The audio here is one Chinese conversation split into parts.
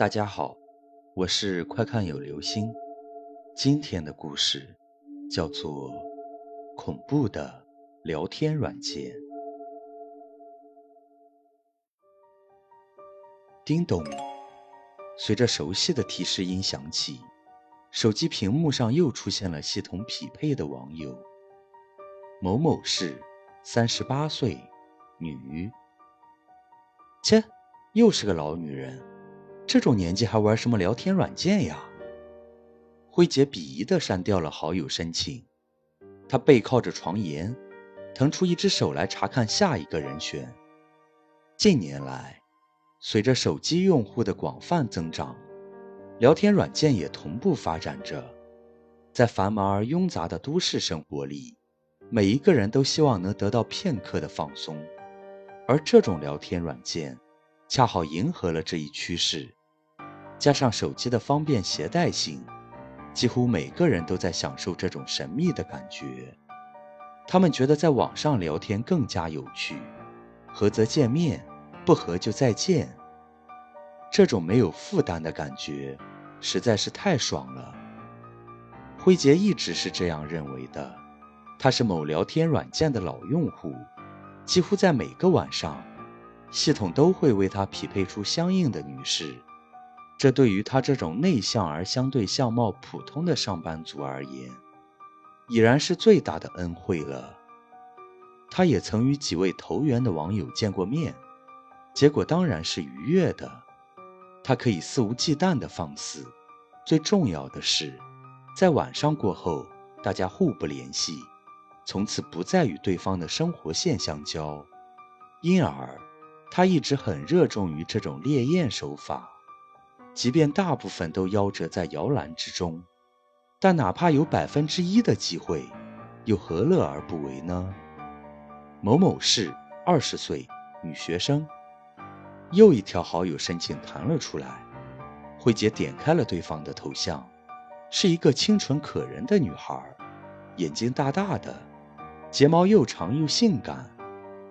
大家好，我是快看有流星。今天的故事叫做《恐怖的聊天软件》。叮咚，随着熟悉的提示音响起，手机屏幕上又出现了系统匹配的网友：某某市，三十八岁，女。切，又是个老女人。这种年纪还玩什么聊天软件呀？辉姐鄙夷地删掉了好友申请。她背靠着床沿，腾出一只手来查看下一个人选。近年来，随着手机用户的广泛增长，聊天软件也同步发展着。在繁忙而庸杂的都市生活里，每一个人都希望能得到片刻的放松，而这种聊天软件恰好迎合了这一趋势。加上手机的方便携带性，几乎每个人都在享受这种神秘的感觉。他们觉得在网上聊天更加有趣，合则见面，不合就再见。这种没有负担的感觉实在是太爽了。辉杰一直是这样认为的。他是某聊天软件的老用户，几乎在每个晚上，系统都会为他匹配出相应的女士。这对于他这种内向而相对相貌普通的上班族而言，已然是最大的恩惠了。他也曾与几位投缘的网友见过面，结果当然是愉悦的。他可以肆无忌惮地放肆，最重要的是，在晚上过后，大家互不联系，从此不再与对方的生活线相交。因而，他一直很热衷于这种猎艳手法。即便大部分都夭折在摇篮之中，但哪怕有百分之一的机会，又何乐而不为呢？某某市，二十岁，女学生。又一条好友申请弹了出来，慧姐点开了对方的头像，是一个清纯可人的女孩，眼睛大大的，睫毛又长又性感，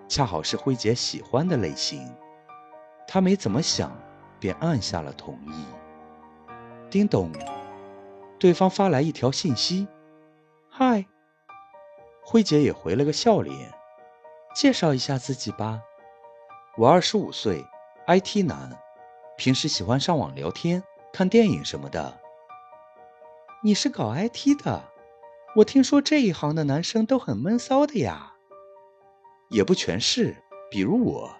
恰好是慧姐喜欢的类型。她没怎么想。便按下了同意。叮咚，对方发来一条信息：“嗨。”辉姐也回了个笑脸：“介绍一下自己吧，我二十五岁，IT 男，平时喜欢上网聊天、看电影什么的。你是搞 IT 的？我听说这一行的男生都很闷骚的呀。也不全是，比如我。”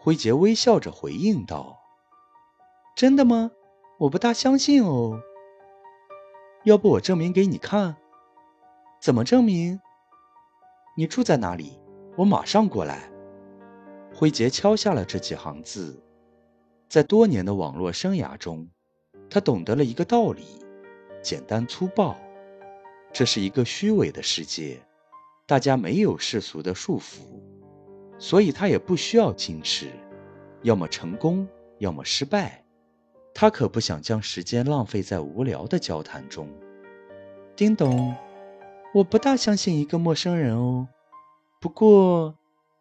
辉杰微笑着回应道。真的吗？我不大相信哦。要不我证明给你看？怎么证明？你住在哪里？我马上过来。辉杰敲下了这几行字。在多年的网络生涯中，他懂得了一个道理：简单粗暴。这是一个虚伪的世界，大家没有世俗的束缚，所以他也不需要矜持，要么成功，要么失败。他可不想将时间浪费在无聊的交谈中。叮咚，我不大相信一个陌生人哦。不过，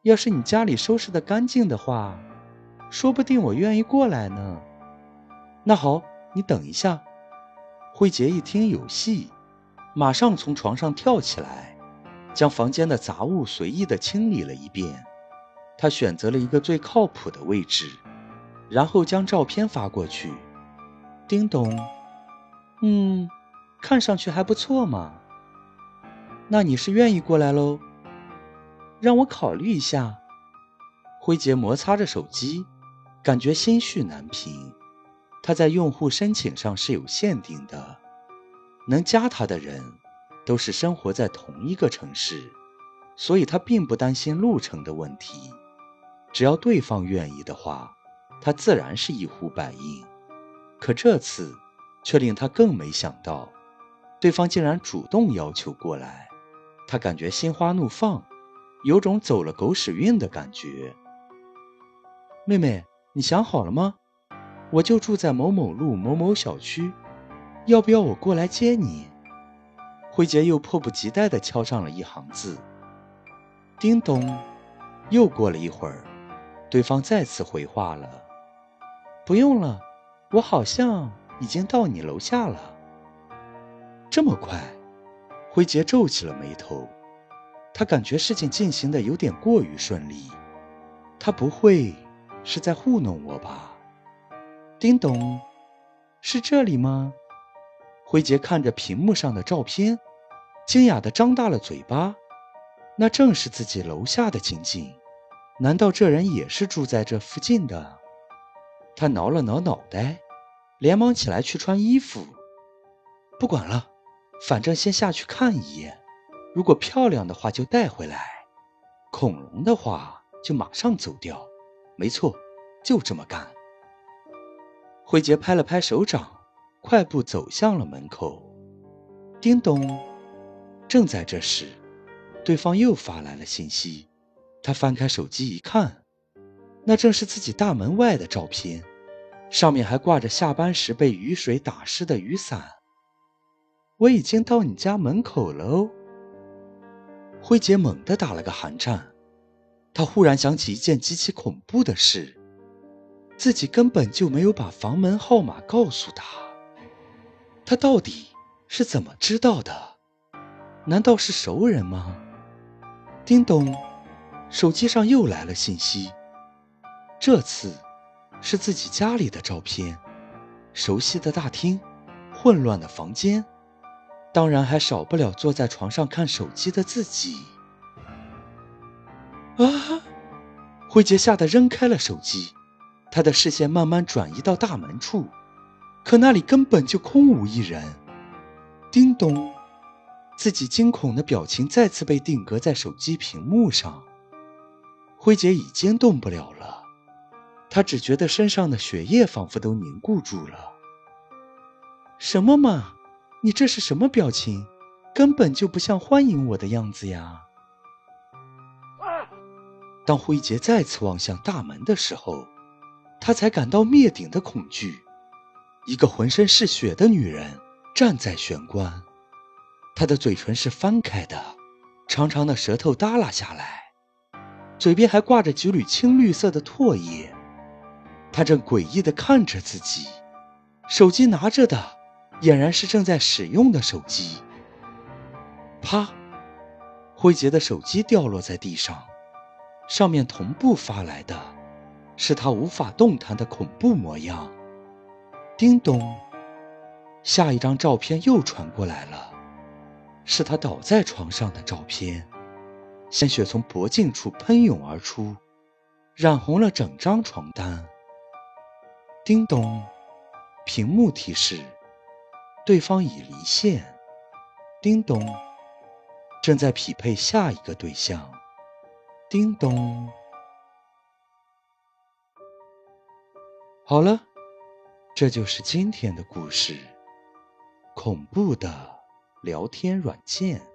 要是你家里收拾的干净的话，说不定我愿意过来呢。那好，你等一下。慧杰一听有戏，马上从床上跳起来，将房间的杂物随意的清理了一遍。他选择了一个最靠谱的位置。然后将照片发过去。叮咚，嗯，看上去还不错嘛。那你是愿意过来喽？让我考虑一下。辉杰摩擦着手机，感觉心绪难平。他在用户申请上是有限定的，能加他的人都是生活在同一个城市，所以他并不担心路程的问题。只要对方愿意的话。他自然是一呼百应，可这次却令他更没想到，对方竟然主动要求过来。他感觉心花怒放，有种走了狗屎运的感觉。妹妹，你想好了吗？我就住在某某路某某小区，要不要我过来接你？慧杰又迫不及待地敲上了一行字。叮咚，又过了一会儿，对方再次回话了。不用了，我好像已经到你楼下了。这么快？辉杰皱起了眉头，他感觉事情进行的有点过于顺利。他不会是在糊弄我吧？叮咚，是这里吗？辉杰看着屏幕上的照片，惊讶的张大了嘴巴。那正是自己楼下的情景。难道这人也是住在这附近的？他挠了挠脑袋，连忙起来去穿衣服。不管了，反正先下去看一眼。如果漂亮的话就带回来，恐龙的话就马上走掉。没错，就这么干。慧杰拍了拍手掌，快步走向了门口。叮咚！正在这时，对方又发来了信息。他翻开手机一看，那正是自己大门外的照片，上面还挂着下班时被雨水打湿的雨伞。我已经到你家门口了哦。辉杰猛地打了个寒颤，他忽然想起一件极其恐怖的事：自己根本就没有把房门号码告诉他。他到底是怎么知道的？难道是熟人吗？叮咚。手机上又来了信息，这次是自己家里的照片，熟悉的大厅，混乱的房间，当然还少不了坐在床上看手机的自己。啊！慧杰吓得扔开了手机，他的视线慢慢转移到大门处，可那里根本就空无一人。叮咚，自己惊恐的表情再次被定格在手机屏幕上。辉杰已经动不了了，他只觉得身上的血液仿佛都凝固住了。什么嘛，你这是什么表情？根本就不像欢迎我的样子呀！当辉杰再次望向大门的时候，他才感到灭顶的恐惧。一个浑身是血的女人站在玄关，她的嘴唇是翻开的，长长的舌头耷拉下来。嘴边还挂着几缕青绿色的唾液，他正诡异地看着自己，手机拿着的俨然是正在使用的手机。啪！辉杰的手机掉落在地上，上面同步发来的是他无法动弹的恐怖模样。叮咚！下一张照片又传过来了，是他倒在床上的照片。鲜血从脖颈处喷涌而出，染红了整张床单。叮咚，屏幕提示：对方已离线。叮咚，正在匹配下一个对象。叮咚，好了，这就是今天的故事——恐怖的聊天软件。